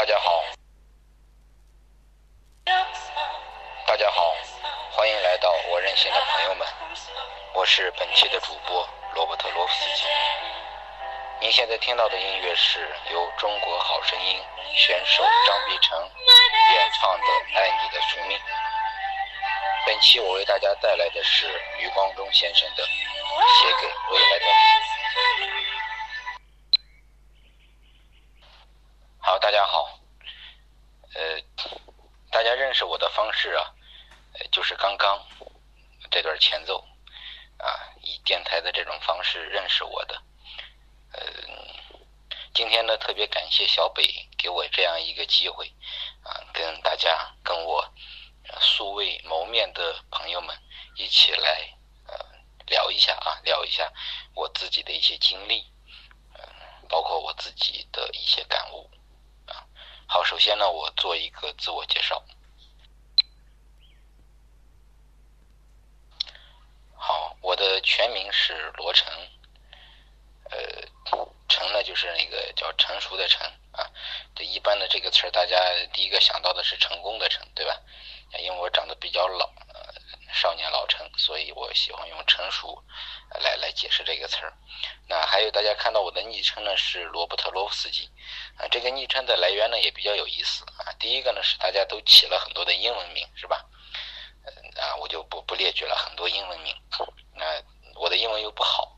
大家好，大家好，欢迎来到我任性的朋友们，我是本期的主播罗伯特罗夫斯基。您现在听到的音乐是由《中国好声音》选手张碧晨演唱的《爱你的宿命》。本期我为大家带来的是余光中先生的《写给未来的你》。好，大家好。呃，大家认识我的方式啊，呃，就是刚刚这段前奏啊，以电台的这种方式认识我的。呃，今天呢，特别感谢小北给我这样一个机会啊，跟大家跟我素未谋面的朋友们一起来呃聊一下啊，聊一下我自己的一些经历，嗯，包括我自己的一些感悟啊。好，首先呢，我做一个自我介绍。好，我的全名是罗成。呃，成呢就是那个叫成熟的成啊，一般的这个词儿，大家第一个想到的是成功的成，对吧？因为我长得比较老，呃，少年老成，所以我喜欢用成熟来来解释这个词儿。那还有大家看到我的昵称呢是罗伯特罗夫斯基啊，这个昵称的来源呢也比较有意思啊。第一个呢是大家都起了很多的英文名，是吧？啊，我就不不列举了很多英文名，那我的英文又不好。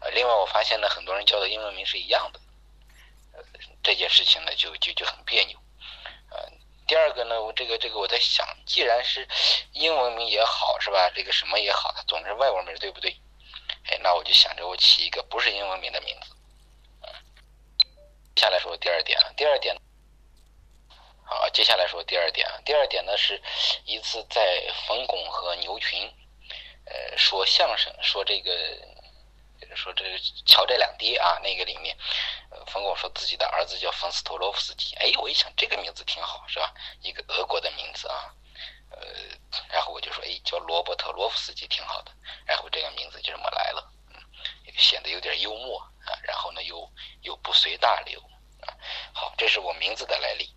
呃，另外我发现呢，很多人叫的英文名是一样的，这件事情呢就就就很别扭。呃，第二个呢，我这个这个我在想，既然是英文名也好，是吧？这个什么也好，它总是外国名，对不对？哎，那我就想着我起一个不是英文名的名字。嗯，下来说第二点啊，第二点，好，接下来说第二点啊，第二点呢是一次在冯巩和牛群，呃，说相声，说这个。说这个乔这两爹啊，那个里面，呃，冯巩说自己的儿子叫冯斯托洛夫斯基，哎，我一想这个名字挺好，是吧？一个俄国的名字啊，呃，然后我就说，哎，叫罗伯特罗夫斯基挺好的，然后这个名字就这么来了，嗯，显得有点幽默啊，然后呢又又不随大流啊，好，这是我名字的来历。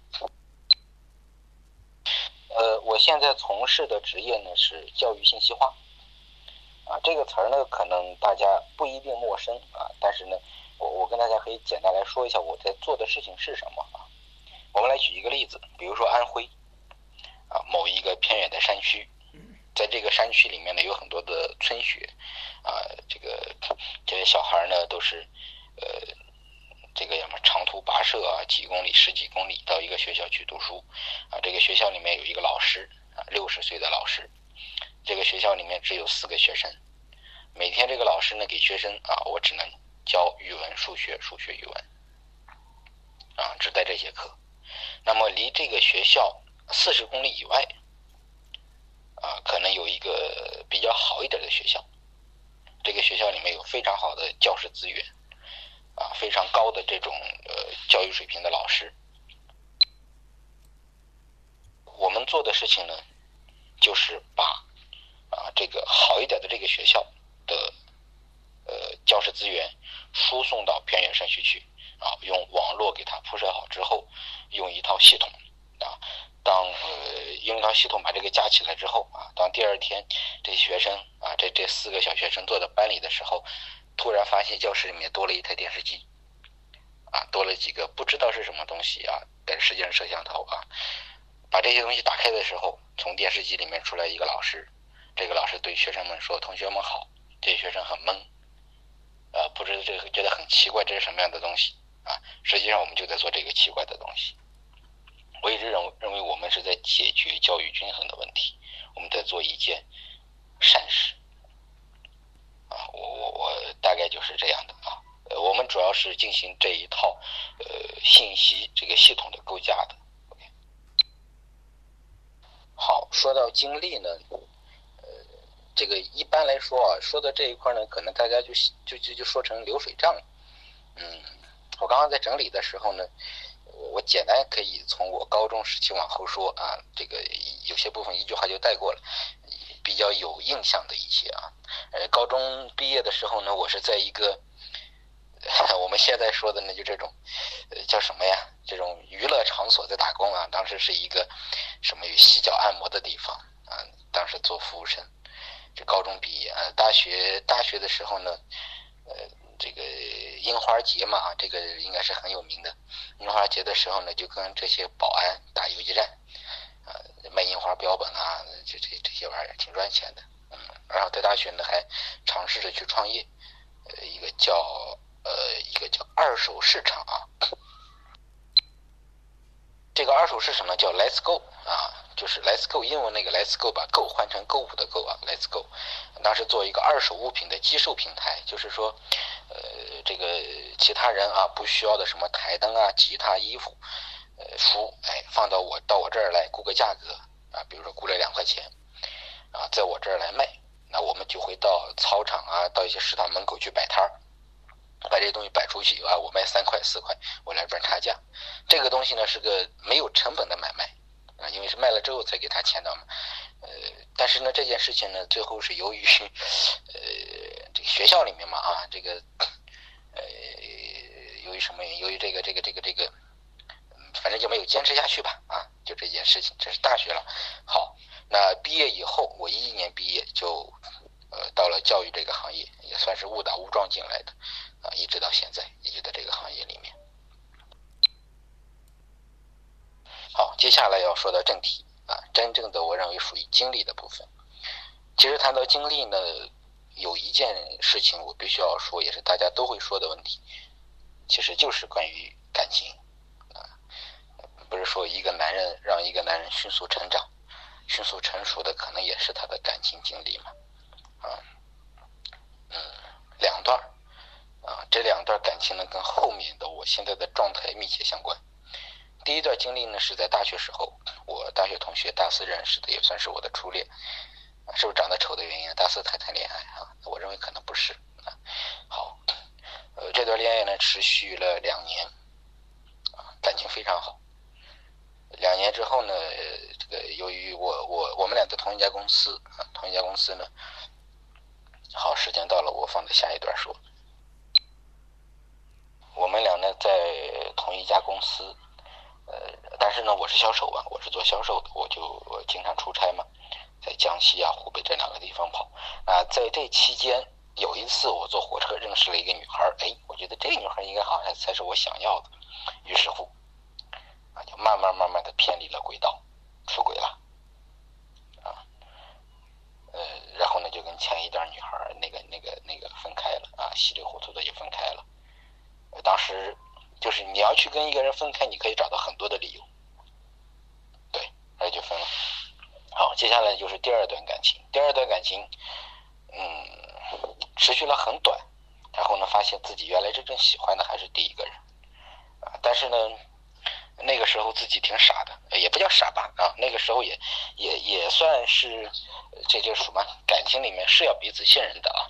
呃，我现在从事的职业呢是教育信息化。啊，这个词儿呢，可能大家不一定陌生啊，但是呢，我我跟大家可以简单来说一下我在做的事情是什么啊。我们来举一个例子，比如说安徽啊，某一个偏远的山区，在这个山区里面呢，有很多的村学啊，这个这些小孩呢都是呃，这个什么长途跋涉啊，几公里、十几公里到一个学校去读书啊，这个学校里面有一个老师啊，六十岁的老师。这个学校里面只有四个学生，每天这个老师呢给学生啊，我只能教语文、数学、数学、语文，啊，只带这些课。那么离这个学校四十公里以外，啊，可能有一个比较好一点的学校，这个学校里面有非常好的教师资源，啊，非常高的这种呃教育水平的老师。我们做的事情呢，就是把。啊，这个好一点的这个学校的呃教师资源输送到偏远山区去啊，用网络给它铺设好之后，用一套系统啊，当呃用一套系统把这个架起来之后啊，当第二天这学生啊，这这四个小学生坐在班里的时候，突然发现教室里面多了一台电视机，啊，多了几个不知道是什么东西啊，但实际上摄像头啊，把这些东西打开的时候，从电视机里面出来一个老师。这个老师对学生们说：“同学们好。”这些学生很懵，呃，不知道这个觉得很奇怪，这是什么样的东西啊？实际上，我们就在做这个奇怪的东西。我一直认为，认为我们是在解决教育均衡的问题，我们在做一件善事。啊，我我我大概就是这样的啊。呃，我们主要是进行这一套呃信息这个系统的构架的。好，说到经历呢。这个一般来说啊，说到这一块呢，可能大家就就就就说成流水账。嗯，我刚刚在整理的时候呢，我我简单可以从我高中时期往后说啊，这个有些部分一句话就带过了，比较有印象的一些啊。呃，高中毕业的时候呢，我是在一个 我们现在说的呢，就这种叫什么呀？这种娱乐场所在打工啊，当时是一个什么有洗脚按摩的地方啊，当时做服务生。这高中毕业啊，大学大学的时候呢，呃，这个樱花节嘛，这个应该是很有名的。樱花节的时候呢，就跟这些保安打游击战，啊，卖樱花标本啊，这这这些玩意儿挺赚钱的。嗯，然后在大学呢，还尝试着去创业，呃，一个叫呃一个叫二手市场啊。这个二手市场呢叫 Let's Go 啊，就是 Let's Go 英文那个 Let's Go 把 Go 换成购物的 Go 啊，Let's Go。当时做一个二手物品的寄售平台，就是说，呃，这个其他人啊不需要的什么台灯啊、吉他、衣服、呃书，哎，放到我到我这儿来估个价格啊，比如说估了两块钱，啊，在我这儿来卖，那我们就会到操场啊，到一些食堂门口去摆摊儿。把这些东西摆出去啊，我卖三块四块，我来赚差价。这个东西呢是个没有成本的买卖啊，因为是卖了之后才给他签的嘛。呃，但是呢这件事情呢，最后是由于呃这个学校里面嘛啊，这个呃由于什么？由于这个这个这个这个，反正就没有坚持下去吧啊，就这件事情。这是大学了。好，那毕业以后，我一一年毕业就呃到了教育这个行业，也算是误打误撞进来的。啊，一直到现在，也就在这个行业里面。好，接下来要说到正题啊，真正的我认为属于经历的部分。其实谈到经历呢，有一件事情我必须要说，也是大家都会说的问题，其实就是关于感情啊。不是说一个男人让一个男人迅速成长、迅速成熟的，可能也是他的感情经历嘛？啊，嗯，两段儿。啊，这两段感情呢，跟后面的我现在的状态密切相关。第一段经历呢，是在大学时候，我大学同学大四认识的，也算是我的初恋。是不是长得丑的原因？大四才谈恋爱啊？我认为可能不是。啊，好，呃，这段恋爱呢，持续了两年，啊，感情非常好。两年之后呢，这个由于我我我们俩在同一家公司啊，同一家公司呢，好，时间到了，我放在下一段说。我们俩呢在同一家公司，是呢我是销售啊，我是做销售的，我就我经常出差嘛，在江西啊、湖北这两个地方跑。啊，在这期间有一次我坐火车认识了一个女孩，哎，我觉得这个女孩应该好像才是我想要的，于是乎，啊，就慢慢慢慢的偏离了轨道，出轨了，啊，呃，然后呢就跟前一段女孩那个那个那个分开了，啊，稀里糊涂的就分开了。当时就是你要去跟一个人分开，你可以找到很多的理由，对，然后就分了。好，接下来就是第二段感情。第二段感情，嗯，持续了很短，然后呢，发现自己原来真正喜欢的还是第一个人，啊，但是呢，那个时候自己挺傻的，也不叫傻吧，啊，那个时候也也也算是这就是什么感情里面是要彼此信任的啊。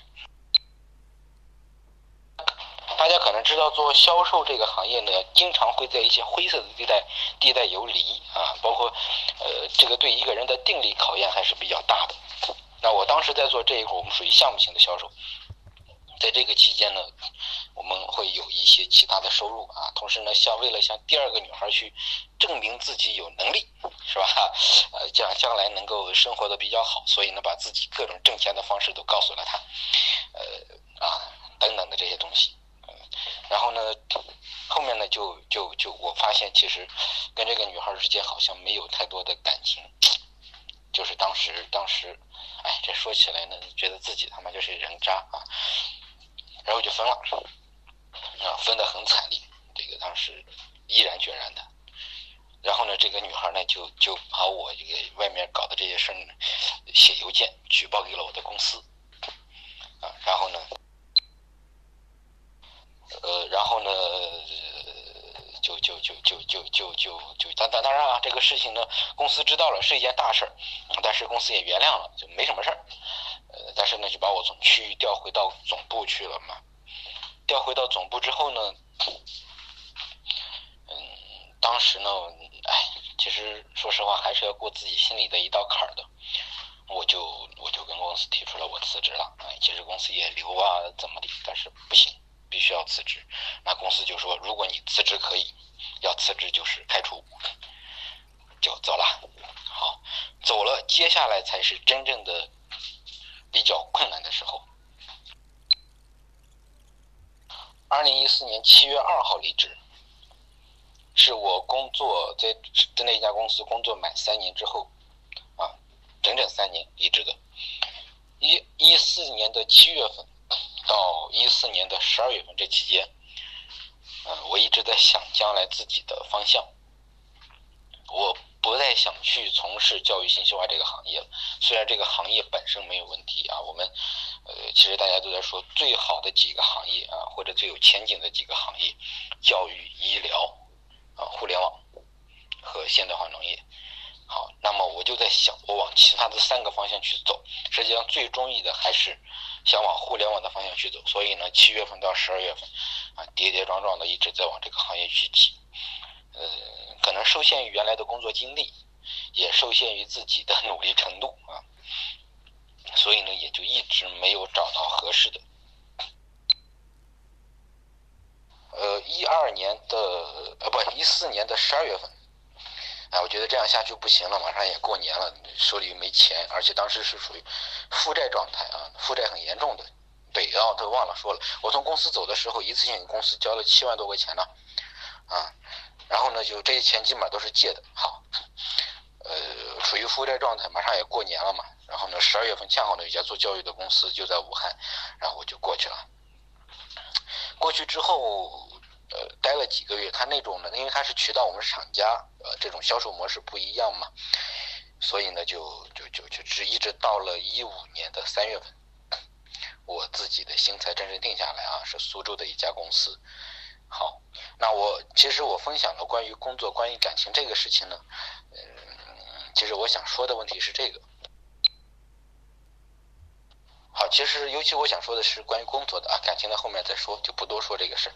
大家可能知道，做销售这个行业呢，经常会在一些灰色的地带地带游离啊，包括呃，这个对一个人的定力考验还是比较大的。那我当时在做这一块，我们属于项目型的销售，在这个期间呢，我们会有一些其他的收入啊，同时呢，像为了向第二个女孩去证明自己有能力，是吧？呃，将将来能够生活的比较好，所以呢，把自己各种挣钱的方式都告诉了她，呃啊等等的这些东西。然后呢，后面呢就就就我发现，其实跟这个女孩之间好像没有太多的感情，就是当时当时，哎，这说起来呢，觉得自己他妈就是人渣啊，然后就分了，啊，分的很惨烈，这个当时毅然决然的，然后呢，这个女孩呢就就把我这个外面搞的这些事儿写邮件举报给了我的公司，啊，然后呢。呃，然后呢，就就就就就就就就当当当然啊，这个事情呢，公司知道了是一件大事儿，但是公司也原谅了，就没什么事儿。呃，但是呢，就把我从区域调回到总部去了嘛。调回到总部之后呢，嗯，当时呢，哎，其实说实话，还是要过自己心里的一道坎儿的。我就我就跟公司提出了我辞职了。哎，其实公司也留啊，怎么的，但是不行。必须要辞职，那公司就说，如果你辞职可以，要辞职就是开除，就走了。好，走了，接下来才是真正的比较困难的时候。二零一四年七月二号离职，是我工作在在那家公司工作满三年之后，啊，整整三年离职的。一一四年的七月份到一四年的十二月份这期间，嗯，我一直在想将来自己的方向。我不再想去从事教育信息化这个行业了。虽然这个行业本身没有问题啊，我们呃，其实大家都在说最好的几个行业啊，或者最有前景的几个行业，教育、医疗啊、互联网和现代化农业。好，那么我就在想，我往其他的三个方向去走。实际上，最中意的还是想往互联网的方向去走。所以呢，七月份到十二月份啊，跌跌撞撞的一直在往这个行业去挤。呃，可能受限于原来的工作经历，也受限于自己的努力程度啊，所以呢，也就一直没有找到合适的。呃，一二年的呃不，一四年的十二月份，哎，我觉得这样下去不行了，马上也过年了，手里又没钱，而且当时是属于负债状态啊，负债很严重的。对，然后都忘了说了，我从公司走的时候，一次性给公司交了七万多块钱呢，啊。然后呢，就这些钱基本上都是借的。好，呃，处于负债状态，马上也过年了嘛。然后呢，十二月份恰好呢，有家做教育的公司就在武汉，然后我就过去了。过去之后，呃，待了几个月。他那种呢，因为他是渠道，我们是厂家，呃，这种销售模式不一样嘛，所以呢，就就就就只一直到了一五年的三月份，我自己的心才真正定下来啊，是苏州的一家公司。好，那我其实我分享了关于工作、关于感情这个事情呢，嗯，其实我想说的问题是这个。好，其实尤其我想说的是关于工作的啊，感情的后面再说，就不多说这个事。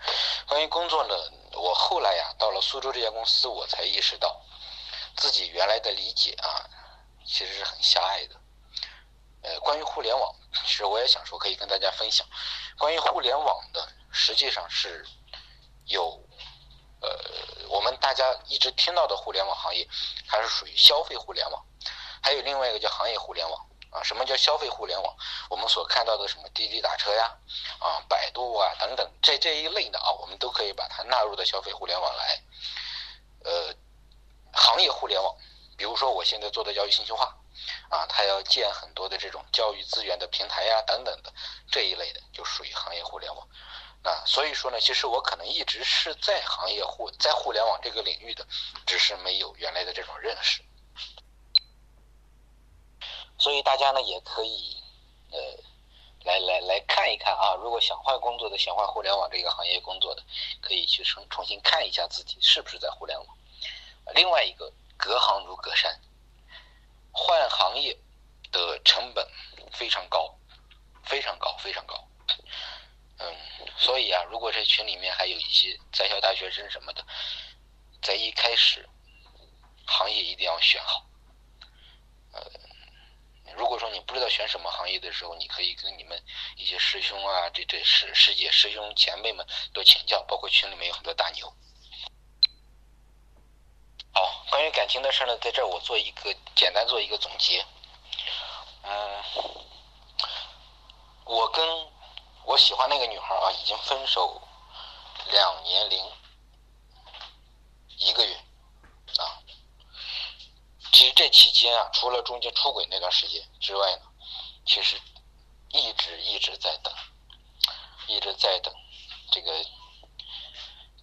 关于工作呢，我后来呀到了苏州这家公司，我才意识到自己原来的理解啊，其实是很狭隘的。呃，关于互联网，其实我也想说，可以跟大家分享。关于互联网的，实际上是。有，呃，我们大家一直听到的互联网行业，它是属于消费互联网，还有另外一个叫行业互联网啊。什么叫消费互联网？我们所看到的什么滴滴打车呀，啊，百度啊等等这这一类的啊，我们都可以把它纳入到消费互联网来。呃，行业互联网，比如说我现在做的教育信息化，啊，它要建很多的这种教育资源的平台呀等等的这一类的，就属于行业互联网。啊，所以说呢，其实我可能一直是在行业互在互联网这个领域的，只是没有原来的这种认识。所以大家呢也可以，呃，来来来看一看啊，如果想换工作的，想换互联网这个行业工作的，可以去重重新看一下自己是不是在互联网。另外一个，隔行如隔山，换行业的成本非常高，非常高，非常高。嗯，所以啊，如果这群里面还有一些在校大学生什么的，在一开始，行业一定要选好。呃，如果说你不知道选什么行业的时候，你可以跟你们一些师兄啊，这这师师姐、师兄前辈们多请教，包括群里面有很多大牛。好，关于感情的事呢，在这儿我做一个简单做一个总结。嗯，我跟。我喜欢那个女孩啊，已经分手两年零一个月啊。其实这期间啊，除了中间出轨那段时间之外呢，其实一直一直在等，一直在等。这个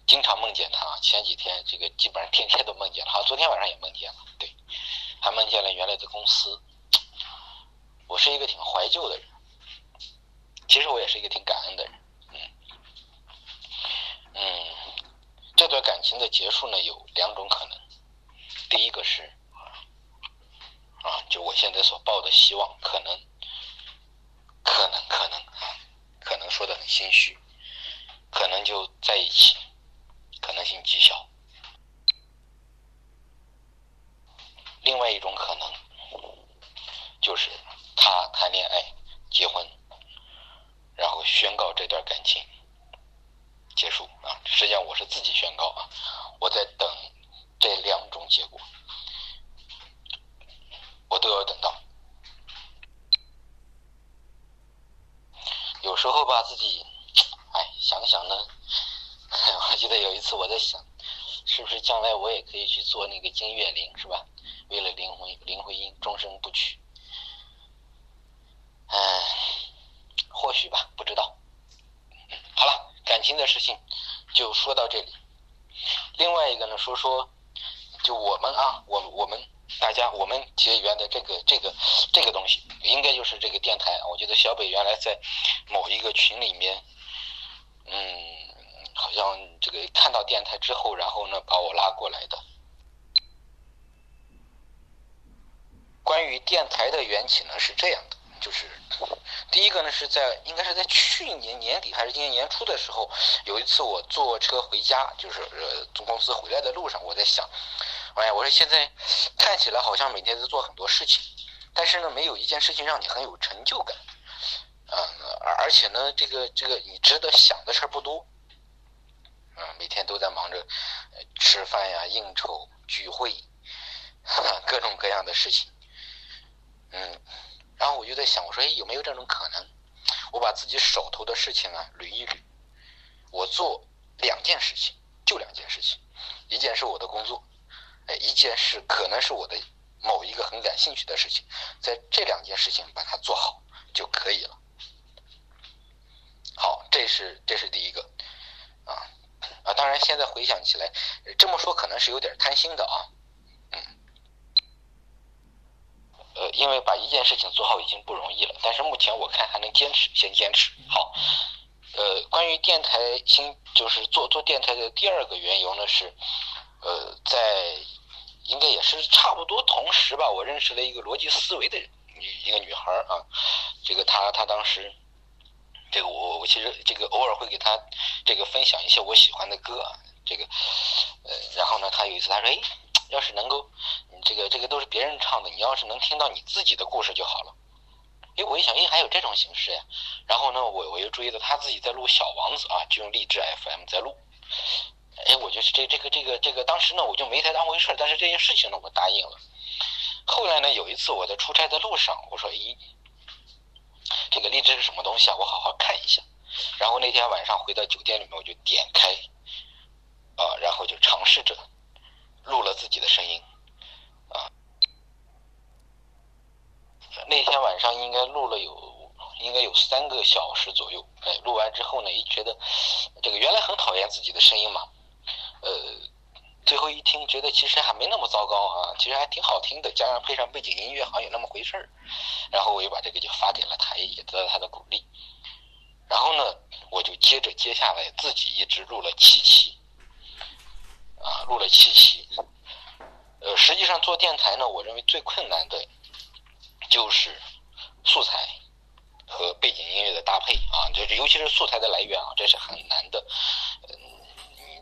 经常梦见他，前几天这个基本上天天都梦见了，好，昨天晚上也梦见了，对，还梦见了原来的公司。我是一个挺怀旧的人。其实我也是一个挺感恩的人，嗯，嗯，这段感情的结束呢有两种可能，第一个是，啊，就我现在所抱的希望，可能，可能，可能，可能说的很心虚，可能就在一起，可能性极小。另外一种可能，就是他谈恋爱，结婚。然后宣告这段感情结束啊！实际上我是自己宣告啊，我在等这两种结果，我都要等到。有时候吧，自己，哎，想想呢，我记得有一次我在想，是不是将来我也可以去做那个金岳霖，是吧？为了林徽林徽因终身不娶。哎，或许吧，不知道。好了，感情的事情就说到这里。另外一个呢，说说，就我们啊，我我们大家，我们结缘的这个这个这个东西，应该就是这个电台。我觉得小北原来在某一个群里面，嗯，好像这个看到电台之后，然后呢把我拉过来的。关于电台的缘起呢，是这样的，就是。第一个呢，是在应该是在去年年底还是今年年初的时候，有一次我坐车回家，就是呃从公司回来的路上，我在想，哎呀，我说现在看起来好像每天在做很多事情，但是呢，没有一件事情让你很有成就感，嗯，而而且呢，这个这个你值得想的事儿不多，嗯，每天都在忙着吃饭呀、应酬、聚会，各种各样的事情，嗯。然后我就在想，我说，哎，有没有这种可能？我把自己手头的事情啊捋一捋，我做两件事情，就两件事情，一件是我的工作，哎，一件事可能是我的某一个很感兴趣的事情，在这两件事情把它做好就可以了。好，这是这是第一个，啊啊，当然现在回想起来，这么说可能是有点贪心的啊。嗯呃，因为把一件事情做好已经不容易了，但是目前我看还能坚持，先坚持好。呃，关于电台新就是做做电台的第二个缘由呢是，呃，在应该也是差不多同时吧，我认识了一个逻辑思维的女一个女孩啊，这个她她当时，这个我我其实这个偶尔会给她这个分享一些我喜欢的歌啊，这个呃，然后呢，她有一次她说，哎，要是能够。你这个这个都是别人唱的，你要是能听到你自己的故事就好了。哎，我一想，哎，还有这种形式呀。然后呢，我我又注意到他自己在录《小王子》啊，就用励志 FM 在录。哎，我觉得这这个这个这个，当时呢我就没太当回事但是这件事情呢我答应了。后来呢有一次我在出差的路上，我说，咦，这个荔枝是什么东西啊？我好好看一下。然后那天晚上回到酒店里面，我就点开，啊，然后就尝试着录了自己的声音。啊，那天晚上应该录了有，应该有三个小时左右。哎，录完之后呢，一觉得这个原来很讨厌自己的声音嘛，呃，最后一听觉得其实还没那么糟糕啊，其实还挺好听的，加上配上背景音乐，好像有那么回事儿。然后我又把这个就发给了他，也得到他的鼓励。然后呢，我就接着接下来自己一直录了七期，啊，录了七期。呃，实际上做电台呢，我认为最困难的，就是素材和背景音乐的搭配啊，就是尤其是素材的来源啊，这是很难的。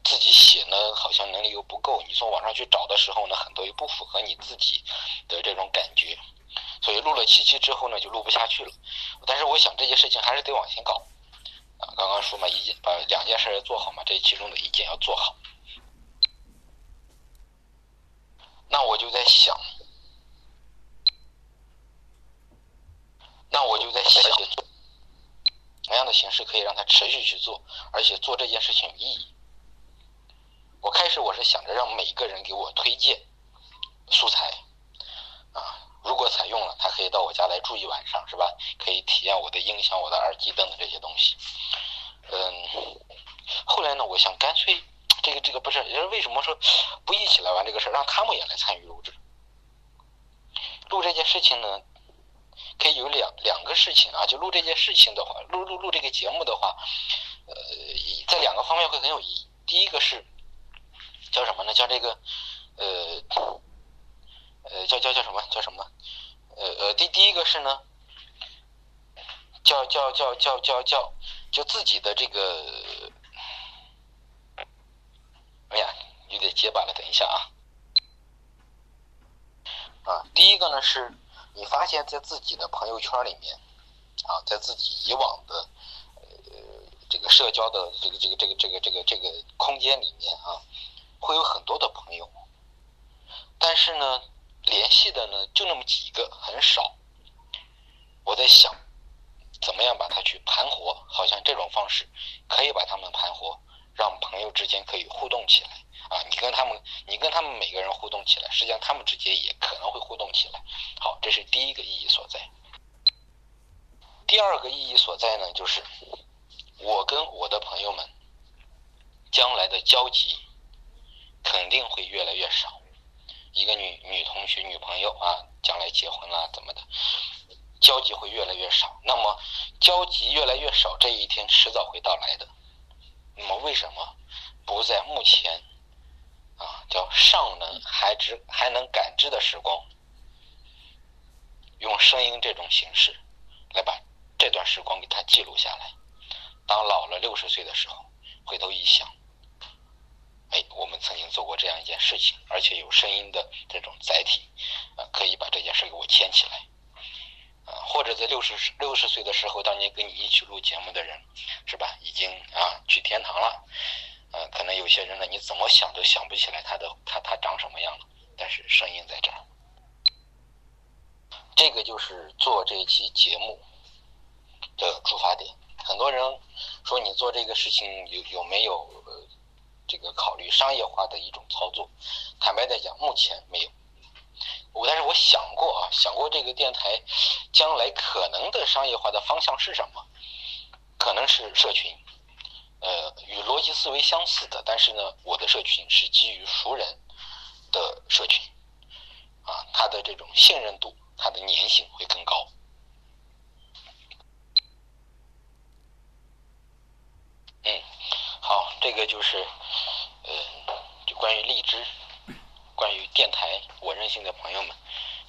自己写呢，好像能力又不够，你从网上去找的时候呢，很多又不符合你自己的这种感觉，所以录了七期之后呢，就录不下去了。但是我想这件事情还是得往前搞啊。刚刚说嘛，一件把两件事要做好嘛，这其中的一件要做好。那我就在想，那我就在想，怎样的形式可以让他持续去做，而且做这件事情有意义。我开始我是想着让每个人给我推荐素材，啊，如果采用了，他可以到我家来住一晚上，是吧？可以体验我的音响、我的耳机等等这些东西。嗯，后来呢，我想干脆。这个这个不是，就是为什么说不一起来玩这个事儿，让他们也来参与录制。录这件事情呢，可以有两两个事情啊。就录这件事情的话，录录录这个节目的话，呃，在两个方面会很有意义。第一个是叫什么呢？叫这个呃呃叫叫叫什么？叫什么？呃呃，第第一个是呢，叫叫叫叫叫叫就自己的这个。哎呀，有点结巴了，等一下啊！啊，第一个呢是，你发现在自己的朋友圈里面，啊，在自己以往的呃这个社交的这个这个这个这个这个这个空间里面啊，会有很多的朋友。但是呢联系的呢就那么几个很少。我在想怎么样把它去盘活好像这种方式可以把他们盘活让朋友之间可以互动起来。啊你跟他们你跟他们每个人互动起来实际上他们之间也可能会互动起来。好这是第一个意义所在。第二个意义所在呢就是我跟我的朋友们将来的交集肯定会越来越少。一个女女同学、女朋友啊，将来结婚了怎么的，交集会越来越少。那么交集越来越少，这一天迟早会到来的。那么为什么不在目前啊叫尚能还知还能感知的时光，用声音这种形式来把？这段时光给他记录下来，当老了六十岁的时候，回头一想，做过这样一件事情，而且有声音的这种载体，啊，可以把这件事给我牵起来，啊，或者在六十六十岁的时候，当年跟你一起录节目的人，是吧？已经啊去天堂了，呃，可能有些人呢，你怎么想都想不起来他的他他长什么样了，但是声音在这儿，这个就是做这一期节目。的出发点，很多人说你做这个事情有有没有这个考虑商业化的一种操作？坦白的讲，目前没有。我但是我想过啊，想过这个电台将来可能的商业化的方向是什么？可能是社群，呃，与逻辑思维相似的，但是呢，我的社群是基于熟人的社群，啊，它的这种信任度，它的粘性会更高。嗯，好，这个就是，呃，就关于荔枝，关于电台，我任性的朋友们，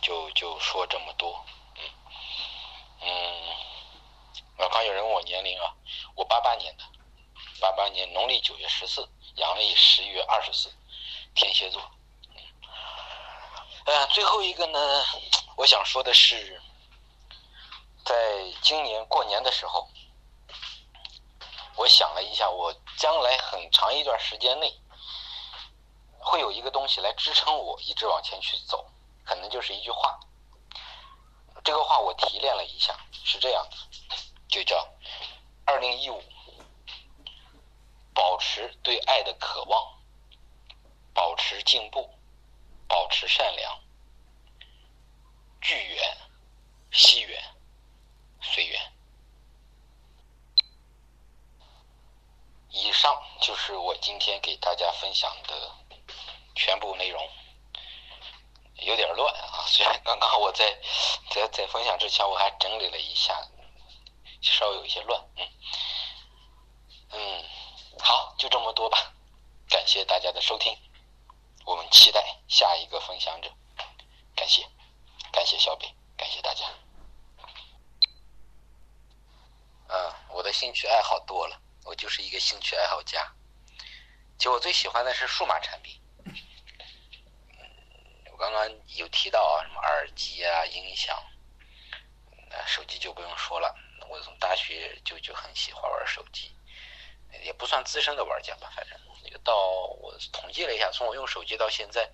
就就说这么多。嗯，嗯，我刚有人问我年龄啊，我八八年的，八八年农历九月十四，阳历十一月二十四，天蝎座。嗯，呃，最后一个呢，我想说的是，在今年过年的时候。我想了一下，我将来很长一段时间内会有一个东西来支撑我一直往前去走，可能就是一句话。这个话我提炼了一下，是这样的，就叫“二零一五，保持对爱的渴望，保持进步，保持善良，聚缘，惜缘，随缘。”以上就是我今天给大家分享的全部内容，有点乱啊。虽然刚刚我在在在分享之前我还整理了一下，稍微有一些乱。嗯嗯，好，就这么多吧。感谢大家的收听，我们期待下一个分享者。感谢，感谢小北，感谢大家。嗯，我的兴趣爱好多了。我就是一个兴趣爱好家，就我最喜欢的是数码产品。嗯，我刚刚有提到啊，什么耳机啊、音响，那手机就不用说了。我从大学就就很喜欢玩手机，也不算资深的玩家吧，反正那个到我统计了一下，从我用手机到现在，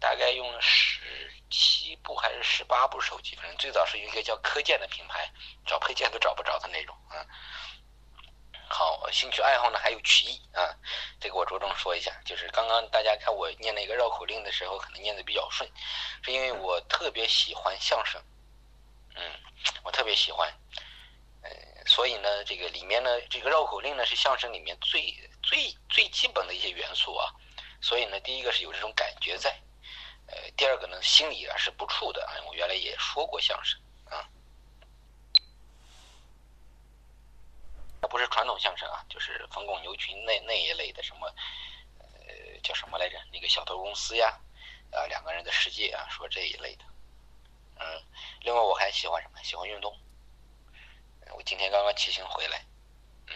大概用了十七部还是十八部手机。反正最早是一个叫科健的品牌，找配件都找不着的那种啊。好，兴趣爱好呢还有曲艺啊，这个我着重说一下，就是刚刚大家看我念那个绕口令的时候，可能念的比较顺，是因为我特别喜欢相声，嗯，我特别喜欢，呃，所以呢，这个里面呢，这个绕口令呢是相声里面最最最基本的一些元素啊，所以呢，第一个是有这种感觉在，呃，第二个呢，心里啊是不怵的啊，我原来也说过相声。不是传统相声啊，就是冯巩、牛群那那一类的什么，呃，叫什么来着？那个小偷公司呀，啊，两个人的世界啊，说这一类的。嗯，另外我还喜欢什么？喜欢运动。我今天刚刚骑行回来。嗯，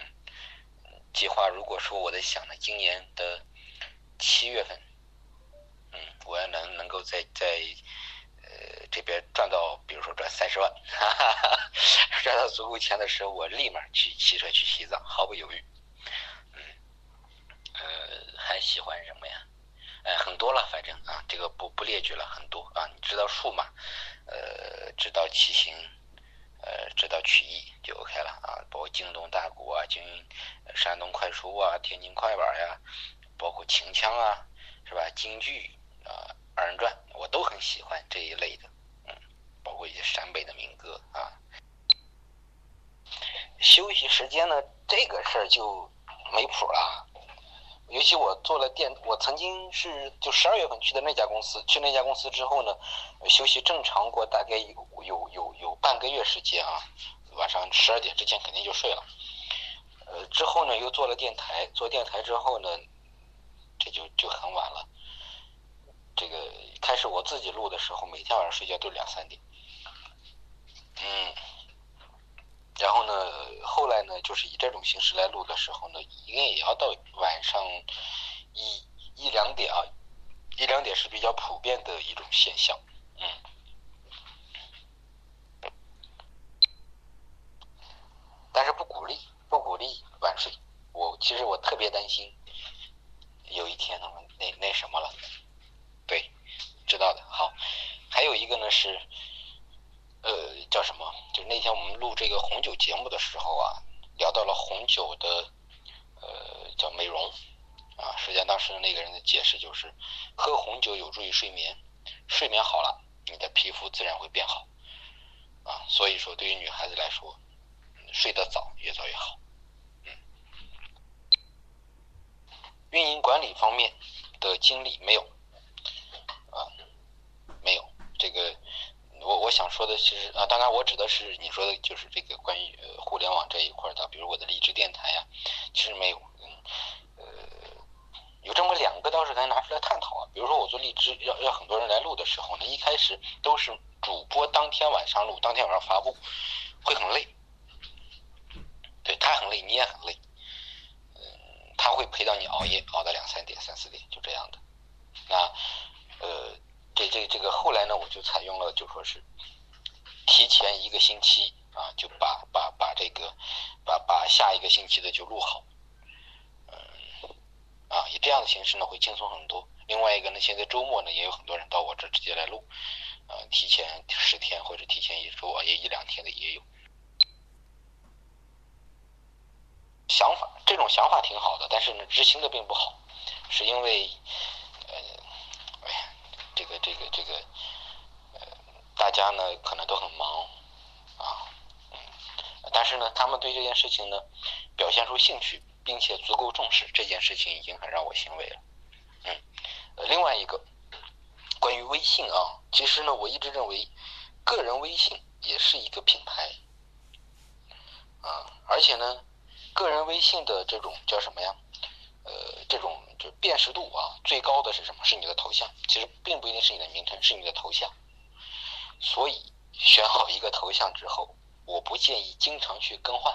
计划如果说我在想呢，今年的七月份，嗯，我要能能够在在。这边赚到，比如说赚三十万，哈哈哈，赚到足够钱的时候，我立马去骑车去西藏，毫不犹豫。嗯，呃，还喜欢什么呀？呃，很多了，反正啊，这个不不列举了，很多啊，你知道数码，呃，知道骑行，呃，知道曲艺就 OK 了啊，包括京东大鼓啊，京山东快书啊，天津快板呀，包括秦腔啊，是吧？京剧啊，二人转，我都很喜欢这一类的，嗯，包括一些陕北的民歌啊。休息时间呢，这个事儿就没谱了。尤其我做了电，我曾经是就十二月份去的那家公司，去那家公司之后呢，休息正常过大概有有有有半个月时间啊，晚上十二点之前肯定就睡了。呃，之后呢又做了电台，做电台之后呢，这就就很晚了。这个开始我自己录的时候，每天晚上睡觉都两三点。嗯。然后呢，后来呢，就是以这种形式来录的时候呢，应该也要到晚上一一两点啊，一两点是比较普遍的一种现象，嗯。但是不鼓励，不鼓励晚睡。我其实我特别担心，有一天他们那那什么了，对，知道的。好，还有一个呢是。呃，叫什么？就那天我们录这个红酒节目的时候啊，聊到了红酒的，呃，叫美容，啊，实际上当时那个人的解释就是，喝红酒有助于睡眠，睡眠好了，你的皮肤自然会变好，啊，所以说对于女孩子来说，睡得早越早越好，嗯。运营管理方面的经历没有，啊，没有这个。我我想说的其实啊，当然我指的是你说的就是这个关于互联网这一块的，比如我的励志电台呀，其实没有，嗯，呃，有这么两个倒是可以拿出来探讨啊。比如说我做荔枝要要很多人来录的时候呢，一开始都是主播当天晚上录，当天晚上发布，会很累，对他很累，你也很累，嗯，他会陪到你熬夜熬到两三点、三四点，就这样的，那呃。这这这个后来呢，我就采用了，就说是提前一个星期啊，就把把把这个把把下一个星期的就录好，嗯，啊，以这样的形式呢会轻松很多。另外一个呢，现在周末呢也有很多人到我这直接来录，呃，提前十天或者提前一周啊，也一两天的也有。想法这种想法挺好的，但是呢执行的并不好，是因为。呃，哎呀这个这个这个，呃，大家呢可能都很忙，啊，嗯，但是呢，他们对这件事情呢表现出兴趣，并且足够重视，这件事情已经很让我欣慰了，嗯，另外一个关于微信啊，其实呢，我一直认为个人微信也是一个品牌，啊，而且呢，个人微信的这种叫什么呀？呃，这种就辨识度啊，最高的是什么？是你的头像。其实并不一定是你的名称，是你的头像。所以选好一个头像之后，我不建议经常去更换。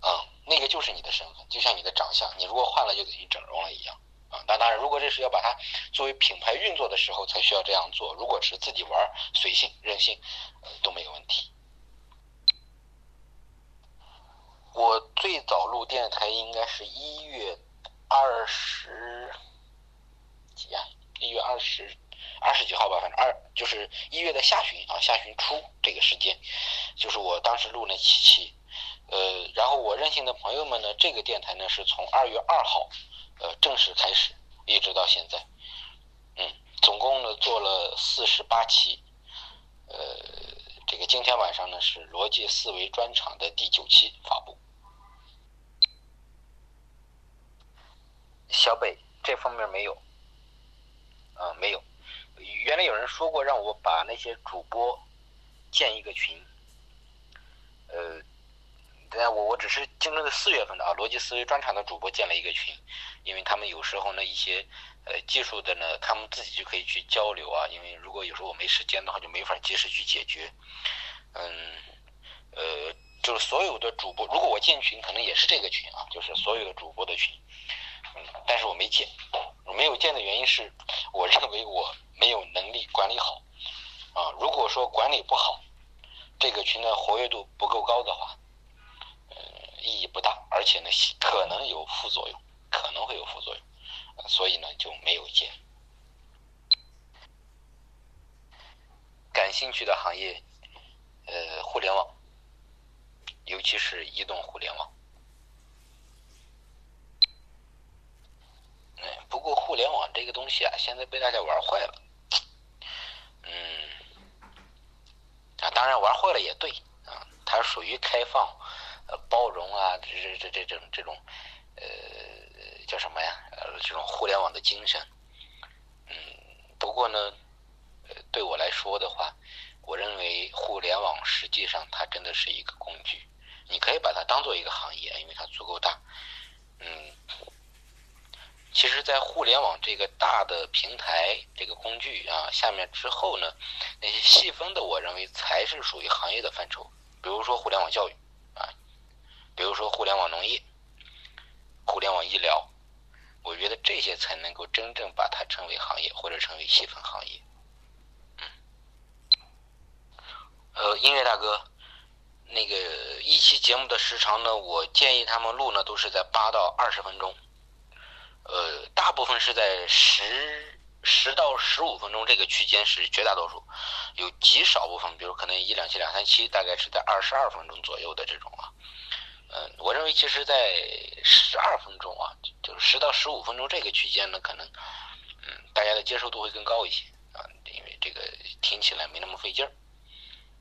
啊，那个就是你的身份，就像你的长相，你如果换了就等于整容了一样。啊，那当然，如果这是要把它作为品牌运作的时候才需要这样做，如果是自己玩随性任性，都没有问题。我最早录电台应该是一月二十几啊，一月二十二十几号吧，反正二就是一月的下旬啊，下旬初这个时间，就是我当时录那七期，呃，然后我任性的朋友们呢，这个电台呢是从二月二号呃正式开始，一直到现在，嗯，总共呢做了四十八期，呃，这个今天晚上呢是逻辑思维专场的第九期发布。小北这方面没有，啊，没有。原来有人说过让我把那些主播建一个群，呃，但我我只是今年的四月份的啊，逻辑思维专场的主播建了一个群，因为他们有时候呢一些呃技术的呢，他们自己就可以去交流啊，因为如果有时候我没时间的话，就没法及时去解决。嗯，呃，就是所有的主播，如果我建群，可能也是这个群啊，就是所有的主播的群。嗯但是我没建，没有建的原因是，我认为我没有能力管理好，啊，如果说管理不好，这个群的活跃度不够高的话，呃，意义不大，而且呢，可能有副作用，可能会有副作用，所以呢就没有接。感兴趣的行业，呃，互联网，尤其是移动互联网。嗯，不过互联网这个东西啊，现在被大家玩坏了。嗯，啊，当然玩坏了也对啊，它属于开放、呃包容啊，这这这这种这种，呃，叫什么呀？呃，这种互联网的精神。嗯，不过呢。对我来说的话，我认为互联网实际上它真的是一个工具，你可以把它当做一个行业，因为它足够大。嗯，其实，在互联网这个大的平台、这个工具啊下面之后呢，那些细分的，我认为才是属于行业的范畴。比如说互联网教育啊，比如说互联网农业、互联网医疗，我觉得这些才能够真正把它称为行业或者称为细分行业。嗯呃，音乐大哥，那个一期节目的时长呢，我建议他们录呢都是在八到二十分钟，呃，大部分是在十十到十五分钟这个区间是绝大多数，有极少部分，比如可能一两期、两三期，大概是在二十二分钟左右的这种啊。嗯，我认为其实，在十二分钟啊，就是十到十五分钟这个区间呢，可能嗯大家的接受度会更高一些啊，因为这个听起来没那么费劲儿。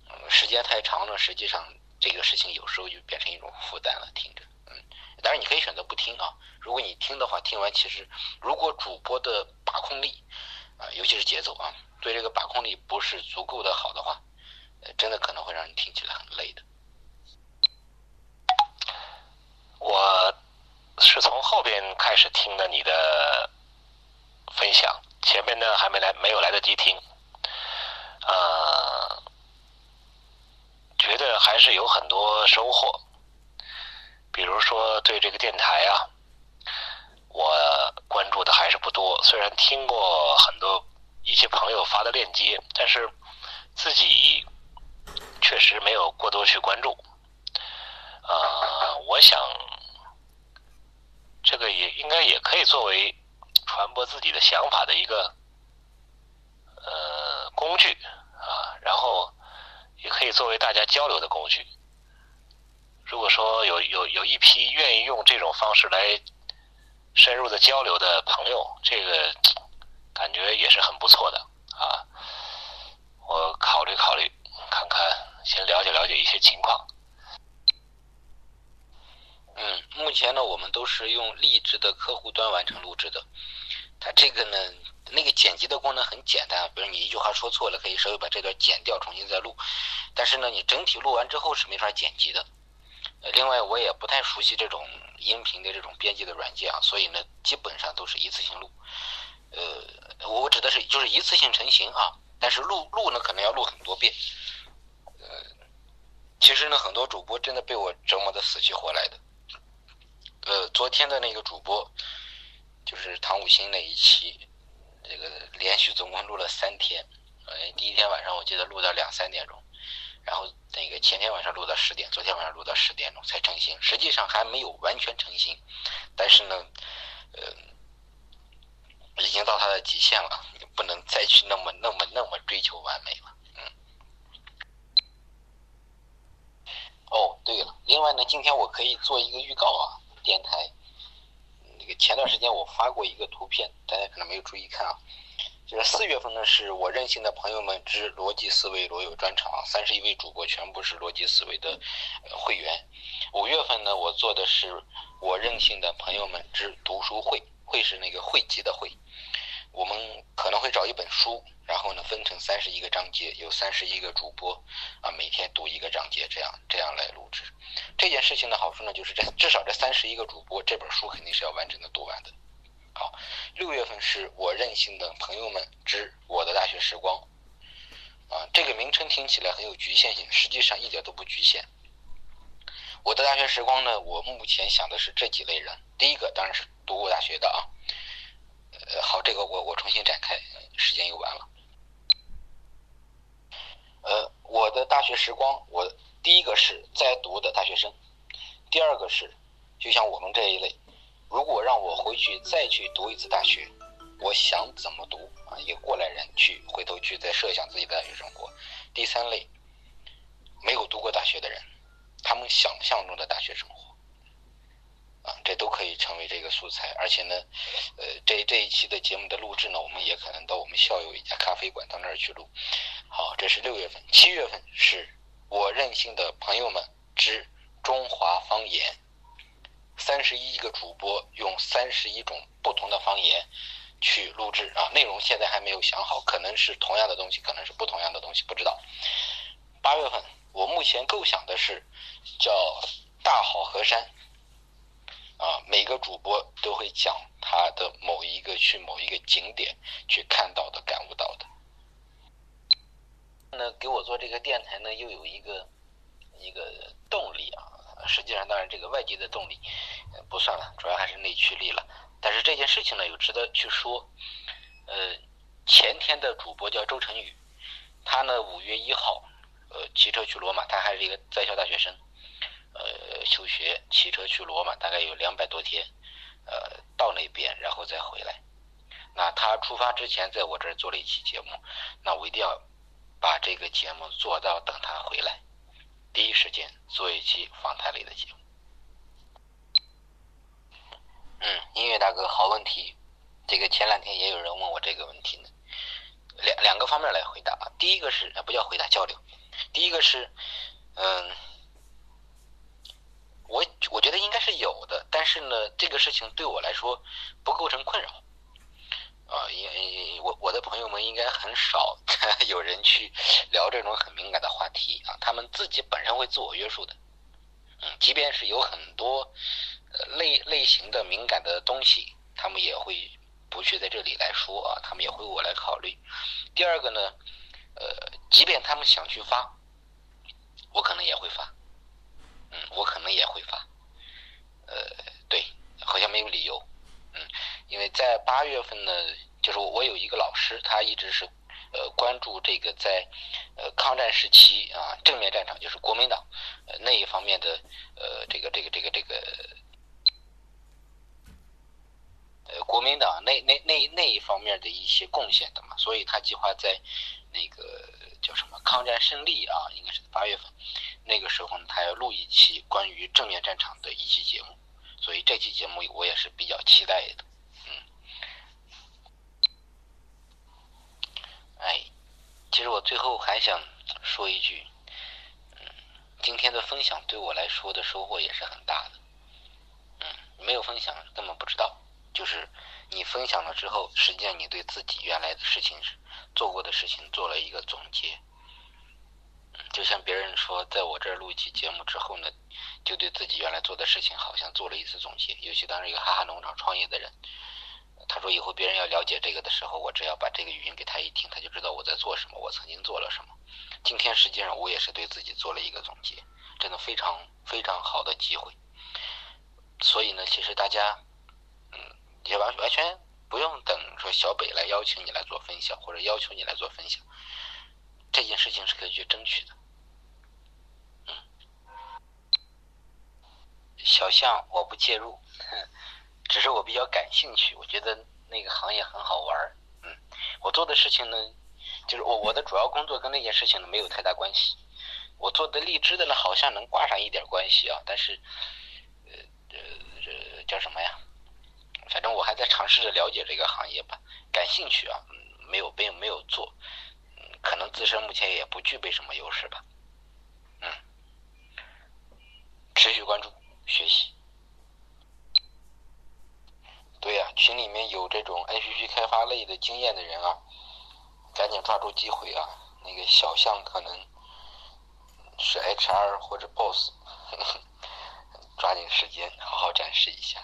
嗯时间太长了，实际上这个事情有时候就变成一种负担了。听着，嗯，当然你可以选择不听啊。如果你听的话，听完其实如果主播的把控力啊，尤其是节奏啊，对这个把控力不是足够的好的话，呃，真的可能会让你听起来很累的。我是从后边开始听的你的分享，前面呢还没来，没有来得及听，呃。觉得还是有很多收获，比如说对这个电台啊，我关注的还是不多。虽然听过很多一些朋友发的链接，但是自己确实没有过多去关注。呃，我想这个也应该也可以作为传播自己的想法的一个呃工具啊，然后。也可以作为大家交流的工具。如果说有有有一批愿意用这种方式来深入的交流的朋友，这个感觉也是很不错的啊。我考虑考虑，看看，先了解了解一些情况。嗯，目前呢，我们都是用荔枝的客户端完成录制的。它这个呢。那个剪辑的功能很简单，比如你一句话说错了，可以稍微把这段剪掉，重新再录。但是呢，你整体录完之后是没法剪辑的。呃，另外我也不太熟悉这种音频的这种编辑的软件啊，所以呢，基本上都是一次性录。呃，我指的是就是一次性成型啊，但是录录呢可能要录很多遍。呃，其实呢，很多主播真的被我折磨的死去活来的。呃，昨天的那个主播就是唐五星那一期。这个连续总共录了三天，呃，第一天晚上我记得录到两三点钟，然后那个前天晚上录到十点，昨天晚上录到十点钟才成型，实际上还没有完全成型，但是呢，呃，已经到他的极限了，不能再去那么那么那么追求完美了，嗯。哦，对了，另外呢，今天我可以做一个预告啊，电台。那个前段时间我发过一个图片，大家可能没有注意看啊。就是四月份呢，是我任性的朋友们之逻辑思维罗友专场，三十一位主播全部是逻辑思维的会员。五月份呢，我做的是我任性的朋友们之读书会，会是那个汇集的会。我们可能会找一本书，然后呢分成三十一个章节，有三十一个主播啊，每天读一个章节，这样这样来录制。这件事情的好处呢，就是这至少这三十一个主播这本书肯定是要完整的读完的。好，六月份是我任性的朋友们之我的大学时光啊，这个名称听起来很有局限性，实际上一点都不局限。我的大学时光呢，我目前想的是这几类人，第一个当然是读过大学的啊。呃，好，这个我我重新展开，时间又完了。呃，我的大学时光，我第一个是在读的大学生，第二个是就像我们这一类，如果让我回去再去读一次大学，我想怎么读啊？一个过来人去回头去再设想自己的大学生活。第三类，没有读过大学的人，他们想象中的大学生活。啊，这都可以成为这个素材，而且呢，呃，这这一期的节目的录制呢，我们也可能到我们校友一家咖啡馆到那儿去录。好，这是六月份，七月份是我任性的朋友们之中华方言，三十一个主播用三十一种不同的方言去录制啊，内容现在还没有想好，可能是同样的东西，可能是不同样的东西，不知道。八月份，我目前构想的是叫大好河山。啊，每个主播都会讲他的某一个去某一个景点去看到的、感悟到的。那给我做这个电台呢，又有一个一个动力啊。实际上，当然这个外界的动力不算了，主要还是内驱力了。但是这件事情呢，又值得去说。呃，前天的主播叫周晨宇，他呢五月一号呃骑车去罗马，他还是一个在校大学生。求，学骑车去罗马，大概有两百多天，呃，到那边然后再回来。那他出发之前在我这儿做了一期节目，那我一定要把这个节目做到等他回来，第一时间做一期访谈类的节目。嗯，音乐大哥，好问题。这个前两天也有人问我这个问题呢，两两个方面来回答啊。第一个是不叫回答交流，第一个是嗯。我我觉得应该是有的，但是呢，这个事情对我来说不构成困扰，啊，因我我的朋友们应该很少 有人去聊这种很敏感的话题啊，他们自己本身会自我约束的，嗯，即便是有很多类类型的敏感的东西，他们也会不去在这里来说啊，他们也会我来考虑。第二个呢，呃，即便他们想去发，我可能也会发。我可能也会发，呃，对，好像没有理由，嗯，因为在八月份呢，就是我有一个老师，他一直是呃关注这个在呃抗战时期啊正面战场，就是国民党呃那一方面的呃这个这个这个这个呃国民党那那那那一方面的一些贡献的嘛，所以他计划在那个叫什么抗战胜利啊，应该是八月份。那个时候呢，他要录一期关于正面战场的一期节目，所以这期节目我也是比较期待的。嗯，哎，其实我最后还想说一句，嗯，今天的分享对我来说的收获也是很大的。嗯，没有分享根本不知道，就是你分享了之后，实际上你对自己原来的事情是做过的事情做了一个总结。就像别人说，在我这儿录一期节目之后呢，就对自己原来做的事情好像做了一次总结。尤其当时一个哈哈农场创业的人，他说以后别人要了解这个的时候，我只要把这个语音给他一听，他就知道我在做什么，我曾经做了什么。今天实际上我也是对自己做了一个总结，真的非常非常好的机会。所以呢，其实大家，嗯，也完完全不用等说小北来邀请你来做分享，或者要求你来做分享。这件事情是可以去争取的，嗯，小象我不介入，只是我比较感兴趣，我觉得那个行业很好玩儿，嗯，我做的事情呢，就是我我的主要工作跟那件事情呢没有太大关系，我做的荔枝的呢好像能挂上一点关系啊，但是，呃呃这叫什么呀？反正我还在尝试着了解这个行业吧，感兴趣啊，嗯，没有并没有做。嗯可能自身目前也不具备什么优势吧，嗯，持续关注学习。对呀，群里面有这种 APP 开发类的经验的人啊，赶紧抓住机会啊！那个小象可能是 HR 或者 Boss，抓紧时间好好展示一下。